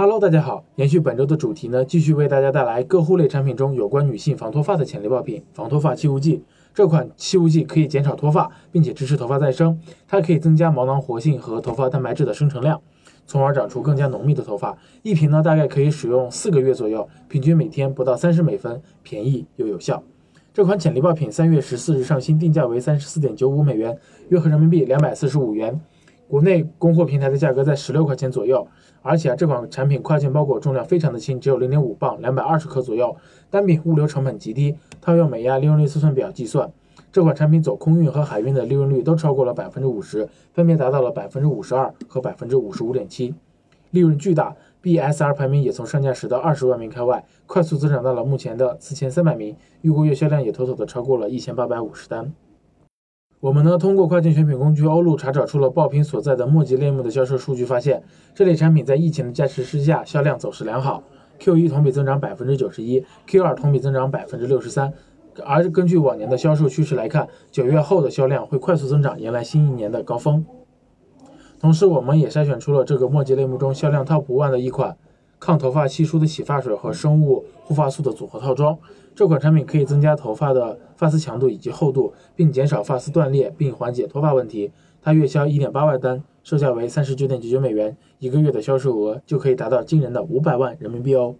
Hello，大家好，延续本周的主题呢，继续为大家带来各护类产品中有关女性防脱发的潜力爆品——防脱发气雾剂。这款气雾剂可以减少脱发，并且支持头发再生。它可以增加毛囊活性和头发蛋白质的生成量，从而长出更加浓密的头发。一瓶呢，大概可以使用四个月左右，平均每天不到三十美分，便宜又有效。这款潜力爆品三月十四日上新，定价为三十四点九五美元，约合人民币两百四十五元。国内供货平台的价格在十六块钱左右，而且啊，这款产品跨境包裹重量非常的轻，只有零点五磅，两百二十克左右，单品物流成本极低。套用美亚利润率测算表计算，这款产品走空运和海运的利润率都超过了百分之五十，分别达到了百分之五十二和百分之五十五点七，利润巨大。BSR 排名也从上架时的二十万名开外，快速增长到了目前的四千三百名，预估月销量也妥妥的超过了一千八百五十单。我们呢通过跨境选品工具欧路查找出了爆品所在的墨迹类目的销售数据，发现这类产品在疫情的加持之下，销量走势良好。Q 一同比增长百分之九十一，Q 二同比增长百分之六十三。而根据往年的销售趋势来看，九月后的销量会快速增长，迎来新一年的高峰。同时，我们也筛选出了这个墨迹类目中销量 TOP one 的一款。抗头发稀疏的洗发水和生物护发素的组合套装，这款产品可以增加头发的发丝强度以及厚度，并减少发丝断裂，并缓解脱发问题。它月销一点八万单，售价为三十九点九九美元，一个月的销售额就可以达到惊人的五百万人民币哦。